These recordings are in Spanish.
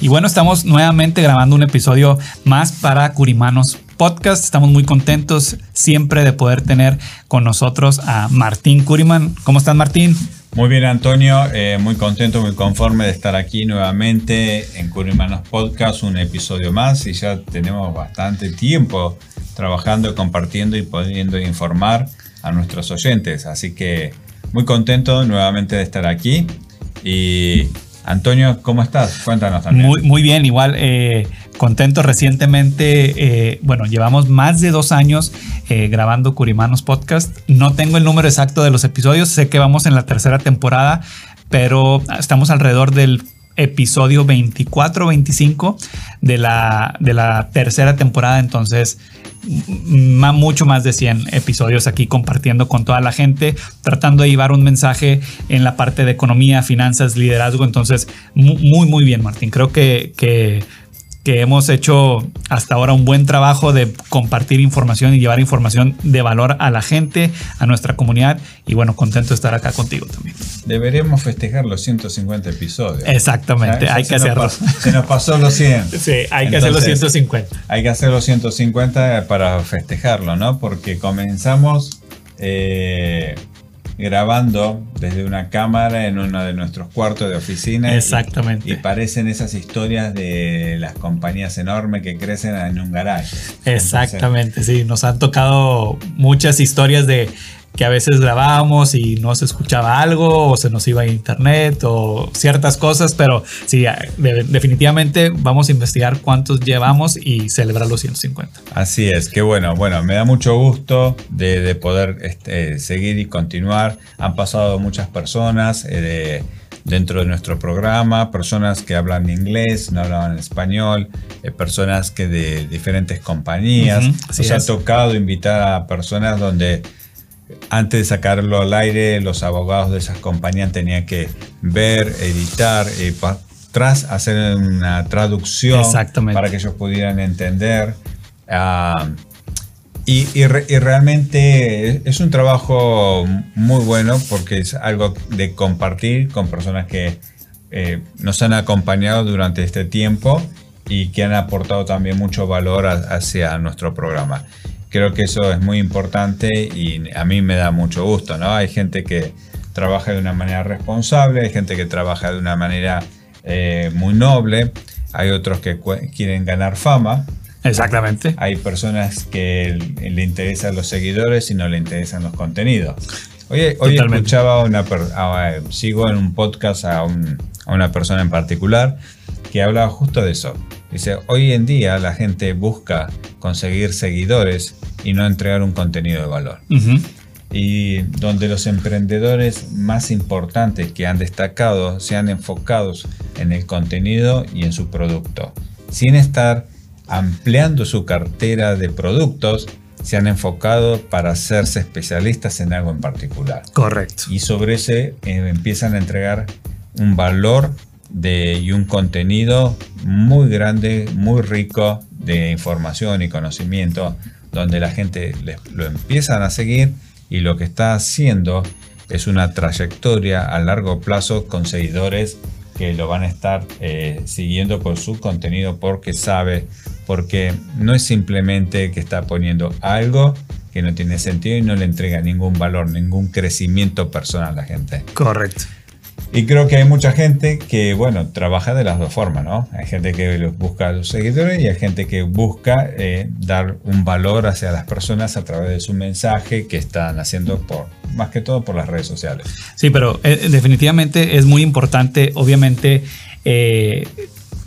Y bueno, estamos nuevamente grabando un episodio más para Curimanos Podcast. Estamos muy contentos siempre de poder tener con nosotros a Martín Curiman. ¿Cómo estás, Martín? Muy bien, Antonio. Eh, muy contento, muy conforme de estar aquí nuevamente en Curimanos Podcast, un episodio más. Y ya tenemos bastante tiempo trabajando, compartiendo y pudiendo informar a nuestros oyentes. Así que muy contento nuevamente de estar aquí. Y Antonio, ¿cómo estás? Cuéntanos también. Muy, muy bien, igual eh, contento recientemente. eh, bueno, llevamos más de dos años eh, grabando Curimanos Podcast. No tengo el número exacto de los episodios, sé que vamos en la tercera temporada, pero estamos alrededor del episodio 24-25 de la, de la tercera temporada, entonces mucho más de 100 episodios aquí compartiendo con toda la gente, tratando de llevar un mensaje en la parte de economía, finanzas, liderazgo. Entonces, mu- muy, muy bien, Martín. Creo que, que hemos hecho hasta ahora un buen trabajo de compartir información y llevar información de valor a la gente, a nuestra comunidad. Y bueno, contento de estar acá contigo también. Deberíamos festejar los 150 episodios. Exactamente, hay que hacerlo. Se nos pasó los 100. Sí, hay que hacer los Entonces, 150. Hay que hacer los 150 para festejarlo, ¿no? Porque comenzamos eh, grabando desde una cámara en uno de nuestros cuartos de oficina. Exactamente. Y, parecen esas historias de las compañías enormes que crecen en un garaje. Exactamente, sí, nos han tocado muchas historias de que a veces grabábamos y no se escuchaba algo o se nos iba a internet o ciertas cosas, pero sí, de- definitivamente vamos a investigar cuántos llevamos y celebrar los 150. Así es, que bueno, bueno, me da mucho gusto de, de poder este, seguir y continuar. Han pasado muchas personas eh, de- dentro de nuestro programa, personas que hablan inglés, no hablaban español, eh, personas que de diferentes compañías. Así Nos ha tocado invitar a personas donde antes de sacarlo al aire, los abogados de esas compañías tenían que ver, editar y pa- tras hacer una traducción para que ellos pudieran entender. Ah, y, y re- y realmente es- es un trabajo muy bueno porque es algo de compartir con personas que eh, nos han acompañado durante este tiempo y que han aportado también mucho valor a- hacia nuestro programa. Creo que eso es muy importante y a mí me da mucho gusto, ¿no? Hay gente que trabaja de una manera responsable, hay gente que trabaja de una manera eh, muy noble, hay otros que quieren ganar fama, Exactamente. hay personas que le interesan los seguidores y no le interesan los contenidos. Oye, hoy Totalmente. escuchaba a una a- sigo en un podcast a, un- a una persona en particular que hablaba justo de eso. Dice, hoy en día la gente busca conseguir seguidores y no entregar un contenido de valor. Y donde los emprendedores más importantes que han destacado se han enfocados en el contenido y en su producto, sin estar ampliando su cartera de productos, se han enfocado para hacerse especialistas en algo en particular. Correcto. Y sobre ese eh, empiezan a entregar un valor de, y un contenido muy grande, muy rico de información y conocimiento, donde la gente les- lo empiezan a seguir y lo que está haciendo es una trayectoria a largo plazo con seguidores que lo van a estar eh, siguiendo por su contenido porque sabe, porque no es simplemente que está poniendo algo que no tiene sentido y no le entrega ningún valor, ningún crecimiento personal a la gente. Correcto. Y creo que hay mucha gente que, bueno, trabaja de las dos formas, ¿no? Hay gente que busca a los seguidores y hay gente que busca eh, dar un valor hacia las personas a través de su mensaje que están haciendo por, más que todo por las redes sociales. Sí, pero eh, definitivamente es muy importante, obviamente, eh,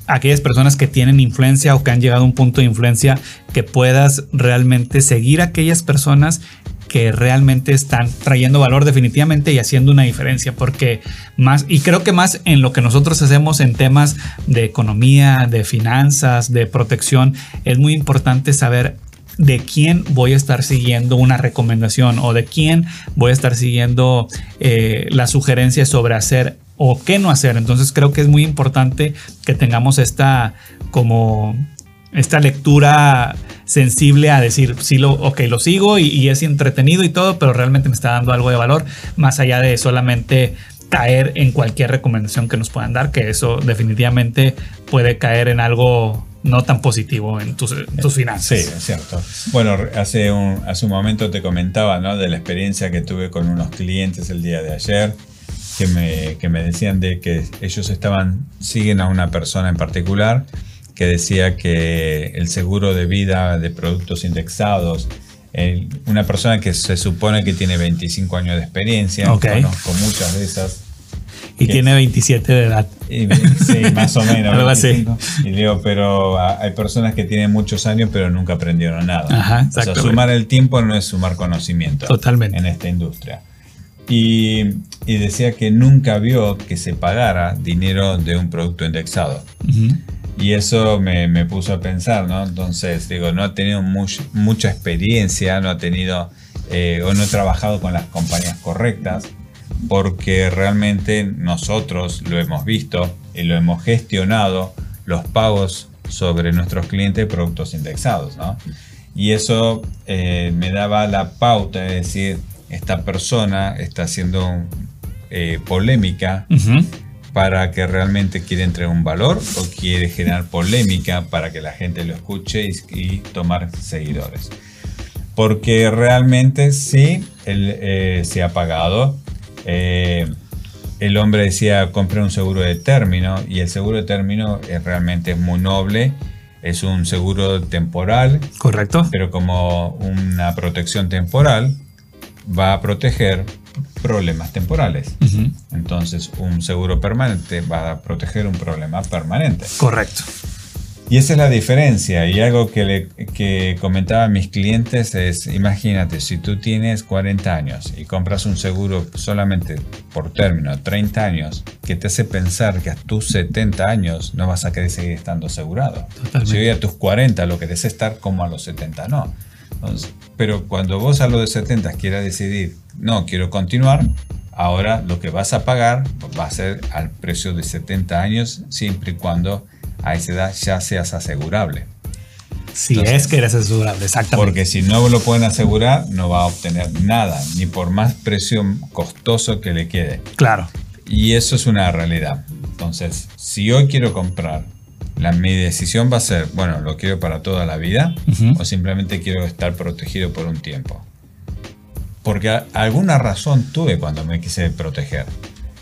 aquellas personas que tienen influencia o que han llegado a un punto de influencia, que puedas realmente seguir a aquellas personas que realmente están trayendo valor definitivamente y haciendo una diferencia, porque más, y creo que más en lo que nosotros hacemos en temas de economía, de finanzas, de protección, es muy importante saber de quién voy a estar siguiendo una recomendación o de quién voy a estar siguiendo eh, la sugerencia sobre hacer o qué no hacer. Entonces creo que es muy importante que tengamos esta como esta lectura sensible a decir, sí, lo, ok, lo sigo y, es entretenido y todo, pero realmente me está dando algo de valor, más allá de solamente caer en cualquier recomendación que nos puedan dar, que eso definitivamente puede caer en algo no tan positivo en tus, finanzas. Sí, es cierto. Bueno, hace un, hace un momento te comentaba ¿no? de la experiencia que tuve con unos clientes el día de ayer, que me, que me decían de que ellos estaban, siguen a una persona en particular, que decía que el seguro de vida de productos indexados, una persona que se supone que tiene 25 años de experiencia, conozco muchas de esas. Y tiene 27 de edad. sí, más o menos. Algo así. Y digo, pero hay personas que tienen muchos años pero nunca aprendieron nada. Ajá, o sea, sumar el tiempo no es sumar conocimiento. Totalmente. En esta industria. Y, y, decía que nunca vio que se pagara dinero de un producto indexado. Y eso me, me, puso a pensar, ¿no? Entonces, digo, no ha tenido mucha experiencia, no ha tenido eh, o no he trabajado con las compañías correctas, porque realmente nosotros lo hemos visto y lo hemos gestionado, los pagos sobre nuestros clientes de productos indexados, ¿no? Y eso eh, me daba la pauta de decir, esta persona está haciendo eh, polémica para que realmente quiere entregar un valor o quiere generar polémica para que la gente lo escuche y, tomar seguidores. Porque realmente sí, él eh, se ha pagado. Eh, el hombre decía, compré un seguro de término y el seguro de término es, realmente es muy noble. Es un seguro temporal. Correcto. Pero como una protección temporal, va a proteger problemas temporales. Entonces, un seguro permanente va a proteger un problema permanente. Correcto. Y esa es la diferencia. Y algo que, le, que comentaba a mis clientes es, imagínate, si tú tienes 40 años y compras un seguro solamente por término, 30 años, que te hace pensar que a tus 70 años no vas a querer seguir estando asegurado. Si hoy a tus 40 lo querés estar como a los 70, no. pero cuando vos a los de 70 quieras decidir no, quiero continuar, ahora lo que vas a pagar va a ser al precio de 70 años, siempre y cuando a esa edad ya seas asegurable. Si es que eres asegurable, exactamente. Porque si no lo pueden asegurar, no va a obtener nada, ni por más precio costoso que le quede. Claro. Y eso es una realidad. Entonces, si hoy quiero comprar, la, mi decisión va a ser, bueno, ¿lo quiero para toda la vida o simplemente quiero estar protegido por un tiempo? Porque alguna razón tuve cuando me quise proteger.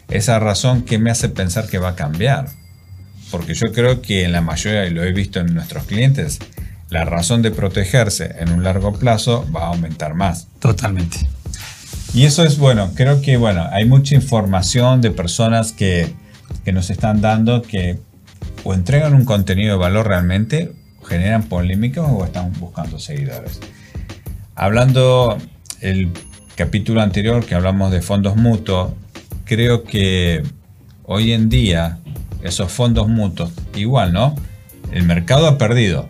Esa razón que me hace pensar que va a cambiar. Porque yo creo que en la mayoría, y lo he visto en nuestros clientes, la razón de protegerse en un largo plazo va a aumentar más. Totalmente. Y eso es bueno, creo que bueno, hay mucha información de personas que, que nos están dando que o entregan un contenido de valor realmente, generan polémica o están buscando seguidores. Hablando el capítulo anterior que hablamos de fondos mutuos, creo que hoy en día esos fondos mutuos, igual, ¿no? El mercado ha perdido,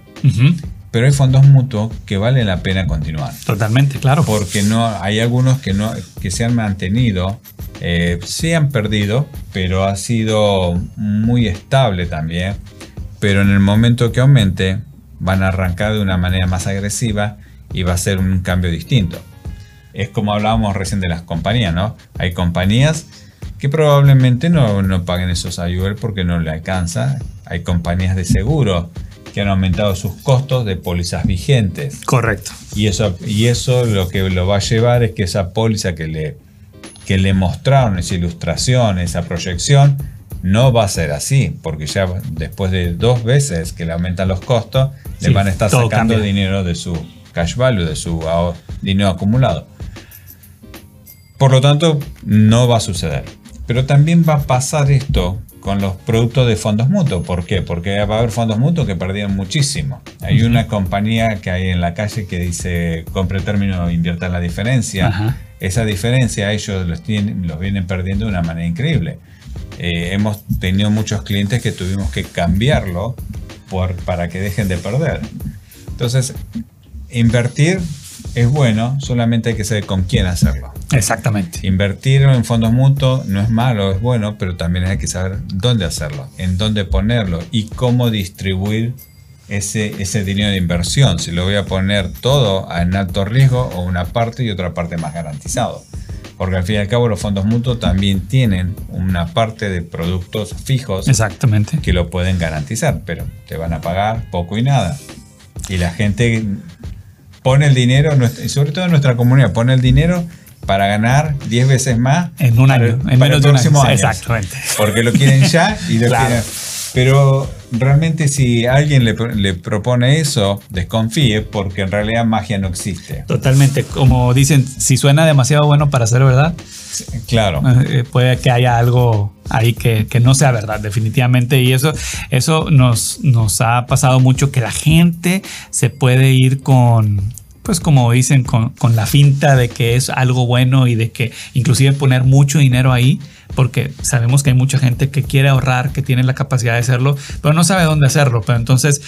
pero hay fondos mutuos que vale la pena continuar. Totalmente, claro. Porque no, hay algunos que, no, que se han mantenido, eh, se han perdido, pero ha sido muy estable también. Pero en el momento que aumente, van a arrancar de una manera más agresiva y va a ser un cambio distinto es como hablábamos recién de las compañías, ¿no? Hay compañías que probablemente no, no paguen esos ayudas porque no le alcanza. Hay compañías de seguro que han aumentado sus costos de pólizas vigentes. Correcto. Y eso, y eso lo que lo va a llevar es que esa póliza que le, que le mostraron esa ilustración, esa proyección, no va a ser así, porque ya después de dos veces que le aumentan los costos, le van a estar sacando dinero de su cash value, de su dinero acumulado. Por lo tanto, no va a suceder. Pero también va a pasar esto con los productos de fondos mutuos. ¿Por qué? Porque va a haber fondos mutuos que perdieron muchísimo. Hay una compañía que hay en la calle que dice compre término, invierta la diferencia. Esa diferencia ellos los, tienen, los vienen perdiendo de una manera increíble. Eh, hemos tenido muchos clientes que tuvimos que cambiarlo por, para que dejen de perder. Entonces, invertir es bueno, solamente hay que saber con quién hacerlo. Exactamente. Invertir en fondos mutuos no es malo, es bueno, pero también hay que saber dónde hacerlo, en dónde ponerlo y cómo distribuir ese, ese dinero de inversión. Si lo voy a poner todo en alto riesgo o una parte y otra parte más garantizado. Porque al fin y al cabo los fondos mutuos también tienen una parte de productos fijos Exactamente. que lo pueden garantizar, pero te van a pagar poco y nada. Y la gente pone el dinero, y sobre todo en nuestra comunidad, pone el dinero para ganar 10 veces más en un año, en menos de un año. Exactamente. Porque lo quieren ya y lo quieren. Pero realmente si alguien le, le, propone eso, desconfíe porque en realidad magia no existe. Totalmente. Como dicen, si suena demasiado bueno para ser verdad, claro. Eh, puede que haya algo ahí que, que, no sea verdad, definitivamente. Y eso, eso nos, nos ha pasado mucho que la gente se puede ir con, pues como dicen, con, con, la finta de que es algo bueno y de que inclusive poner mucho dinero ahí, porque sabemos que hay mucha gente que quiere ahorrar, que tiene la capacidad de hacerlo, pero no sabe dónde hacerlo. Pero entonces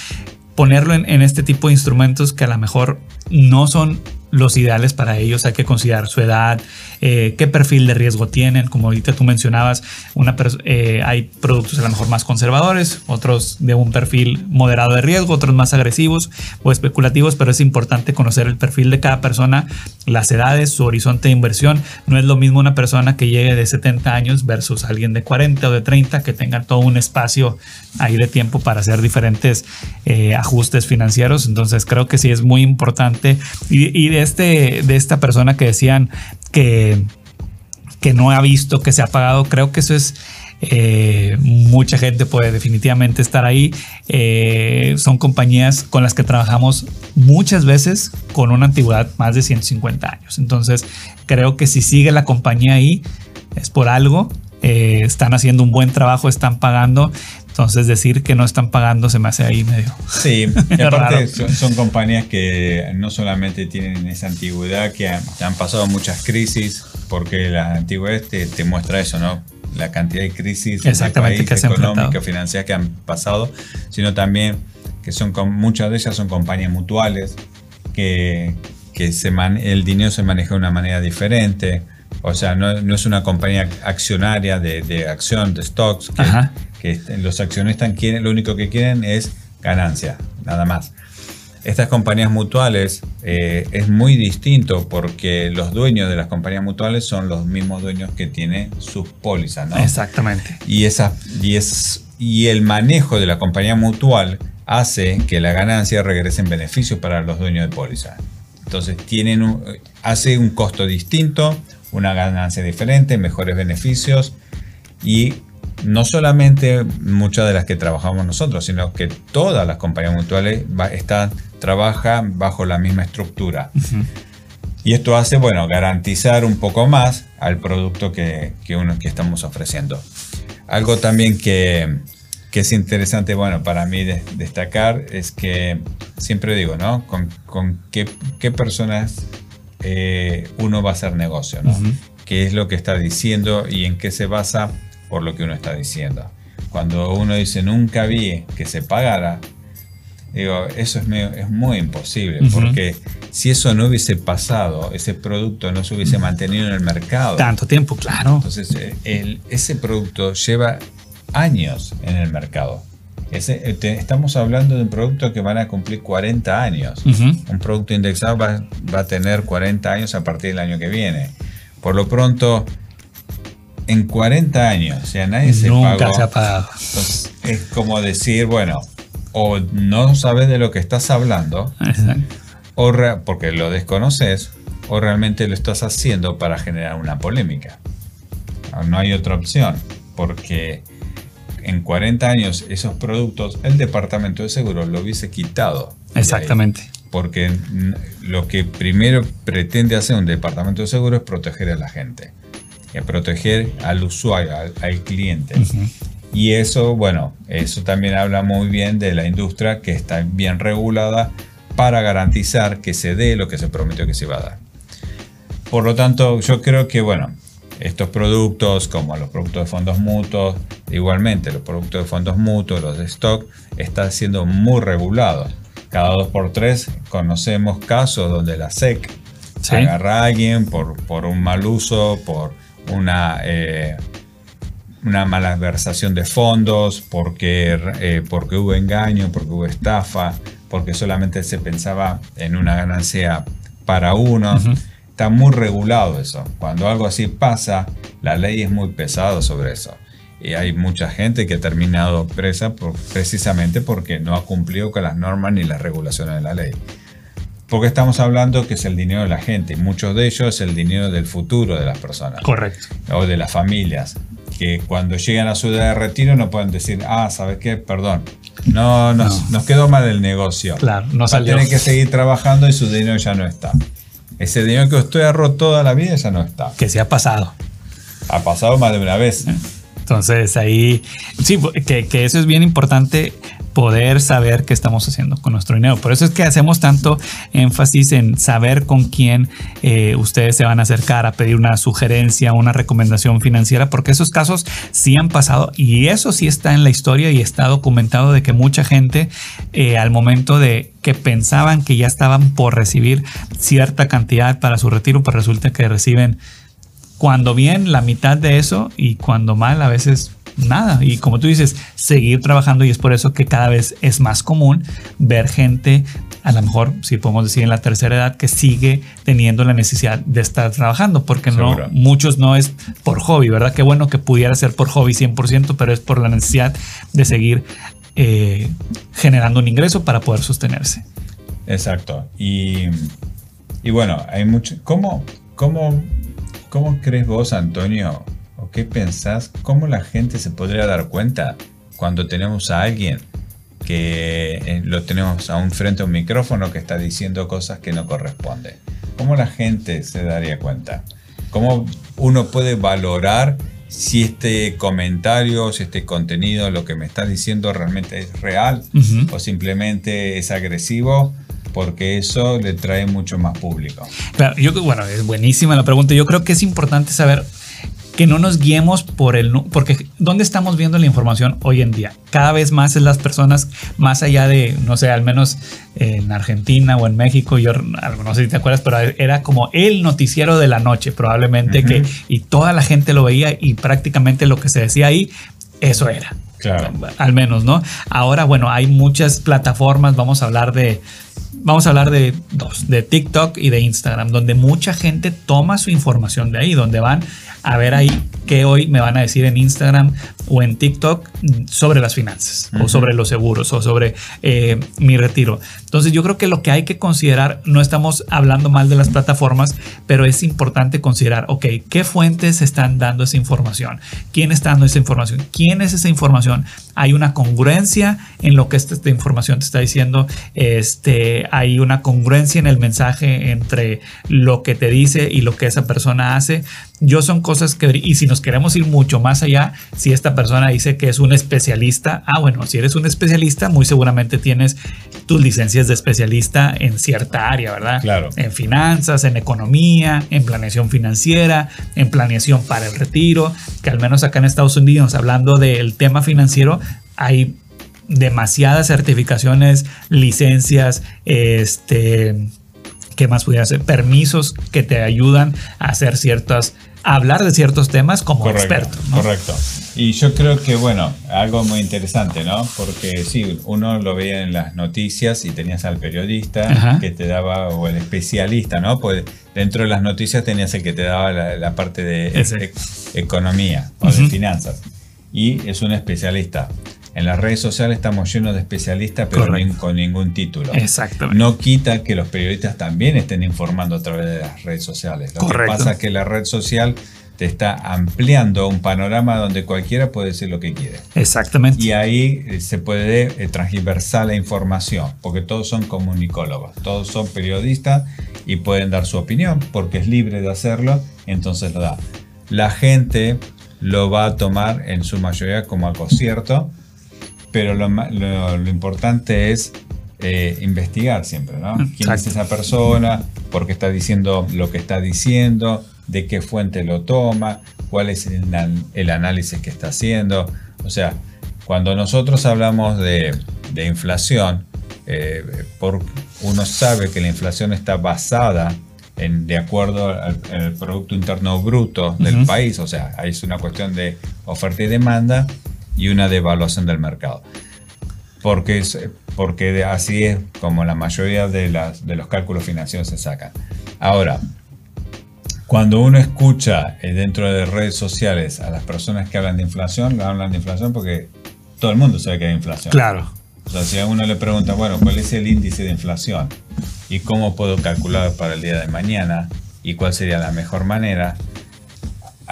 ponerlo en, en este tipo de instrumentos que a lo mejor no son los ideales para ellos. Hay que considerar su edad, eh, qué perfil de riesgo tienen. Como ahorita tú mencionabas, una eh, hay productos a lo mejor más conservadores, otros de un perfil moderado de riesgo, otros más agresivos o especulativos, pero es importante conocer el perfil de cada persona, las edades, su horizonte de inversión. No es lo mismo una persona que llegue de 70 años versus alguien de 40 o de 30 que tenga todo un espacio ahí de tiempo para hacer diferentes eh, ajustes financieros. Entonces creo que sí es muy importante. Y, y de este, de esta persona que decían que, no ha visto que se ha pagado, creo que eso es... Eh, mucha gente puede definitivamente estar ahí. Eh, son compañías con las que trabajamos muchas veces con una antigüedad más de 150 años. Entonces, creo que si sigue la compañía ahí es por algo. Eh, están haciendo un buen trabajo, están pagando. Entonces decir que no están pagando se me hace ahí medio. Sí, aparte son, compañías que no solamente tienen esa antigüedad, que han, pasado muchas crisis, porque la antigüedad te, te, muestra eso, ¿no? La cantidad de crisis Exactamente, país, económicas, financieras que han pasado, sino también que son muchas de ellas son compañías mutuales, que, que se el dinero se maneja de una manera diferente. O sea, no, no es una compañía accionaria de, de acción, de stocks, que, que los accionistas quieren, lo único que quieren es ganancia, nada más. Estas compañías mutuales eh, es muy distinto porque los dueños de las compañías mutuales son los mismos dueños que tienen sus pólizas, ¿no? Exactamente. Y, esa, y, es, y el manejo de la compañía mutual hace que la ganancia regrese en beneficios para los dueños de póliza. Entonces tienen hace un costo distinto, una ganancia diferente, mejores beneficios y no solamente muchas de las que trabajamos nosotros, sino que todas las compañías mutuales están, trabajan bajo la misma estructura. Y esto hace, bueno, garantizar un poco más al producto que, uno, que estamos ofreciendo. Algo también que, es interesante, bueno, para mí destacar es que siempre digo, ¿no? Con, qué, personas eh, uno va a hacer negocio, ¿no? ¿Qué es lo que está diciendo y en qué se basa por lo que uno está diciendo. Cuando uno dice nunca vi que se pagara, digo, eso es, es muy imposible, porque si eso no hubiese pasado, ese producto no se hubiese mantenido en el mercado. Tanto tiempo, claro. Entonces, eh, el, ese producto lleva años en el mercado. Ese, eh, estamos hablando de un producto que van a cumplir 40 años. Un producto indexado va, va, a tener 40 años a partir del año que viene. Por lo pronto, en 40 años, ya nadie se Nunca se ha pagado. Entonces, es como decir, bueno, o no sabes de lo que estás hablando, o porque lo desconoces, o realmente lo estás haciendo para generar una polémica. No hay otra opción, porque en 40 años esos productos el departamento de seguros lo hubiese quitado. Exactamente. Porque lo que primero pretende hacer un departamento de seguros es proteger a la gente, es proteger al usuario, al, cliente. Y eso, bueno, eso también habla muy bien de la industria que está bien regulada para garantizar que se dé lo que se prometió que se iba a dar. Por lo tanto, yo creo que, bueno, estos productos, como los productos de fondos mutuos, igualmente los productos de fondos mutuos, los de stock, están siendo muy regulados. Cada dos por tres conocemos casos donde la SEC agarra a alguien por, por, un mal uso, por una, eh, una malversación de fondos, porque, eh, porque hubo engaño, porque hubo estafa, porque solamente se pensaba en una ganancia para uno. Está muy regulado eso. Cuando algo así pasa, la ley es muy pesada sobre eso. Y hay mucha gente que ha terminado presa precisamente porque no ha cumplido con las normas ni las regulaciones de la ley. Porque estamos hablando que es el dinero de la gente y muchos de ellos es el dinero del futuro de las personas. Correcto. O de las familias. Que cuando llegan a su edad de retiro no pueden decir, ah, ¿sabes qué? Perdón, no, nos, nos quedó mal el negocio. Claro, no salió. Tienen que seguir trabajando y su dinero ya no está. Ese dinero que usted ahorró toda la vida ya no está. Que se ha pasado. Ha pasado más de una vez. Entonces ahí, sí, que, eso es bien importante poder saber qué estamos haciendo con nuestro dinero. Por eso es que hacemos tanto énfasis en saber con quién eh, ustedes se van a acercar a pedir una sugerencia, una recomendación financiera, porque esos casos sí han pasado y eso sí está en la historia y está documentado de que mucha gente eh, al momento de que pensaban que ya estaban por recibir cierta cantidad para su retiro, pues resulta que reciben cuando bien la mitad de eso y cuando mal a veces nada. Y como tú dices, seguir trabajando y es por eso que cada vez es más común ver gente, a lo mejor, si podemos decir en la tercera edad, que sigue teniendo la necesidad de estar trabajando, porque no, muchos no es por hobby, ¿verdad? Qué bueno que pudiera ser por hobby 100%, pero es por la necesidad de seguir eh, generando un ingreso para poder sostenerse. Exacto. Y, y bueno, hay mucho... ¿Cómo, cómo, ¿Cómo crees vos, Antonio, qué pensás? ¿Cómo la gente se podría dar cuenta cuando tenemos a alguien que eh, lo tenemos aún frente a un micrófono que está diciendo cosas que no corresponden? ¿Cómo la gente se daría cuenta? ¿Cómo uno puede valorar si este comentario, si este contenido, lo que me está diciendo realmente es real o simplemente es agresivo? Porque eso le trae mucho más público. Claro, yo bueno, es buenísima la pregunta. Yo creo que es importante saber que no nos guiemos por el... Porque ¿dónde estamos viendo la información hoy en día? Cada vez más es las personas, más allá de, no sé, al menos en Argentina o en México, yo no sé si te acuerdas, pero era como el noticiero de la noche, probablemente, que y toda la gente lo veía y prácticamente lo que se decía ahí, eso era. Claro. Al menos, ¿no? Ahora, bueno, hay muchas plataformas, vamos a hablar de vamos a hablar de dos, de TikTok y de Instagram, donde mucha gente toma su información de ahí, donde van a ver ahí qué hoy me van a decir en Instagram o en TikTok sobre las finanzas o sobre los seguros o sobre eh, mi retiro. Entonces yo creo que lo que hay que considerar, no estamos hablando mal de las plataformas, pero es importante considerar, ok, ¿qué fuentes están dando esa información? ¿Quién está dando esa información? ¿Quién es esa información? Hay una congruencia en lo que esta, esta información te está diciendo. Este, hay una congruencia en el mensaje entre lo que te dice y lo que esa persona hace. Yo son cosas que, y si nos queremos ir mucho más allá, si esta persona dice que es un especialista, ah, bueno, si eres un especialista, muy seguramente tienes tus licencias de especialista en cierta área, ¿verdad? Claro. En finanzas, en economía, en planeación financiera, en planeación para el retiro, que al menos acá en Estados Unidos, hablando del tema financiero, hay demasiadas certificaciones, licencias, este, ¿qué más pudiera ser? Permisos que te ayudan a hacer ciertas hablar de ciertos temas como experto. Correcto. Y yo creo que, bueno, algo muy interesante, ¿no? Porque sí, uno lo veía en las noticias y tenías al periodista que te daba, o el especialista, ¿no? Pues dentro de las noticias tenías el que te daba la, parte de economía o de finanzas. Y es un especialista. En las redes sociales estamos llenos de especialistas, pero Correcto. con ningún título. Exactamente. No quita que los periodistas también estén informando a través de las redes sociales. Lo Correcto. que pasa es que la red social te está ampliando un panorama donde cualquiera puede decir lo que quiere. Exactamente. Y ahí eh, se puede eh, transgiversar la información, porque todos son comunicólogos, todos son periodistas y pueden dar su opinión, porque es libre de hacerlo, entonces lo da. La gente lo va a tomar en su mayoría como algo cierto, pero lo, ma- lo- lo importante es eh, investigar siempre, ¿no? ¿Quién es esa persona? ¿Por qué está diciendo lo que está diciendo? ¿De qué fuente lo toma? ¿Cuál es el, an- el análisis que está haciendo? O sea, cuando nosotros hablamos de, de inflación, eh, por, uno sabe que la inflación está basada en, de acuerdo al, al Producto Interno Bruto del país, o sea, ahí es una cuestión de oferta y demanda y una devaluación del mercado. Porque, es- porque así es como la mayoría de, las, de los cálculos financieros se sacan. Ahora, cuando uno escucha eh, dentro de redes sociales a las personas que hablan de inflación, hablan de inflación porque todo el mundo sabe que hay inflación. Claro. O sea, si a uno le pregunta, bueno, ¿cuál es el índice de inflación? ¿Y cómo puedo calcular para el día de mañana? ¿Y cuál sería la mejor manera?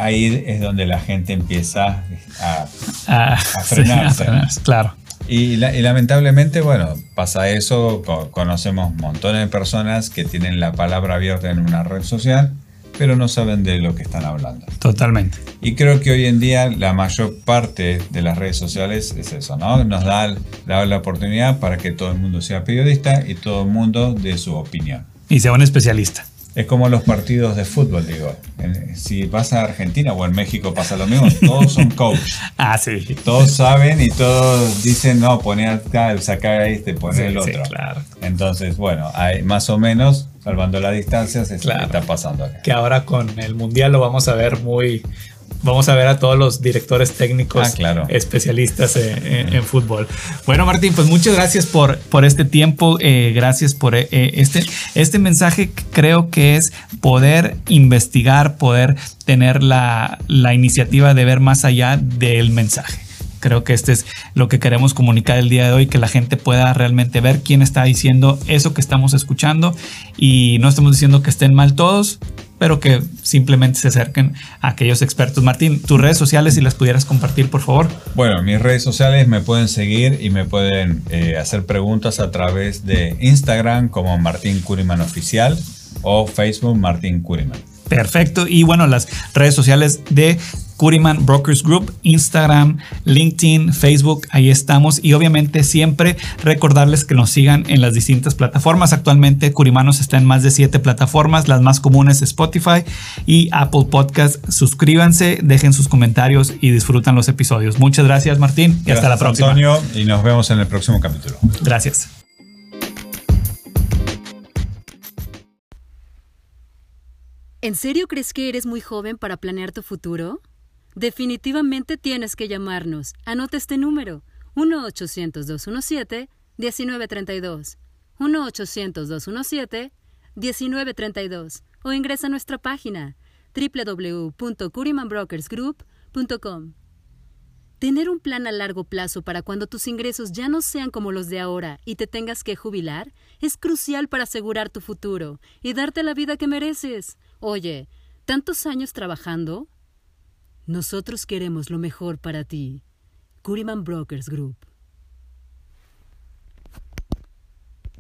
Ahí es donde la gente empieza a... Ah, frenarse. a frenarse, Claro. Y, la- y lamentablemente, bueno, pasa eso, co- conocemos montones de personas que tienen la palabra abierta en una red social, pero no saben de lo que están hablando. Totalmente. Y creo que hoy en día la mayor parte de las redes sociales es eso, ¿no? Nos da, da la oportunidad para que todo el mundo sea periodista y todo el mundo dé su opinión. Y sea un especialista. Es como los partidos de fútbol, digo. Si vas a Argentina o en México pasa lo mismo, todos son coach. Ah, sí. Todos saben y todos dicen, no, poner acá, sacar este, poner Sí, el sí, otro. claro. Entonces, bueno, hay, más o menos, salvando las distancias, es Claro. lo que está pasando acá. Que ahora con el mundial lo vamos a ver muy. Vamos a ver a todos los directores técnicos Ah, claro. especialistas en, en- fútbol. Bueno, Martín, pues muchas gracias por, por este tiempo. eh, gracias por eh, este, este mensaje. Creo que es poder investigar, poder tener la, la iniciativa de ver más allá del mensaje. Creo que este es lo que queremos comunicar el día de hoy, que la gente pueda realmente ver quién está diciendo eso que estamos escuchando y no estamos diciendo que estén mal todos, pero que simplemente se acerquen a aquellos expertos. Martín, tus redes sociales, si las pudieras compartir, por favor. Bueno, mis redes sociales me pueden seguir y me pueden eh, hacer preguntas a través de Instagram como Martín Curiman Oficial o Facebook Martín Curiman. Perfecto. Y bueno, las redes sociales de Curiman Brokers Group, Instagram, LinkedIn, Facebook, ahí estamos. Y obviamente siempre recordarles que nos sigan en las distintas plataformas. Actualmente Curimanos está en más de siete plataformas, las más comunes Spotify y Apple Podcast. Suscríbanse, dejen sus comentarios y disfrutan los episodios. Muchas gracias Martín y hasta la próxima. Antonio, y nos vemos en el próximo capítulo. Gracias. ¿En serio crees que eres muy joven para planear tu futuro? Definitivamente tienes que llamarnos. Anota este número: 1-800-217-1932. 1-800-217-1932. O ingresa a nuestra página www.curimanbrokersgroup.com. Tener un plan a largo plazo para cuando tus ingresos ya no sean como los de ahora y te tengas que jubilar es crucial para asegurar tu futuro y darte la vida que mereces. Oye, ¿tantos años trabajando? Nosotros queremos lo mejor para ti. Curiman Brokers Group.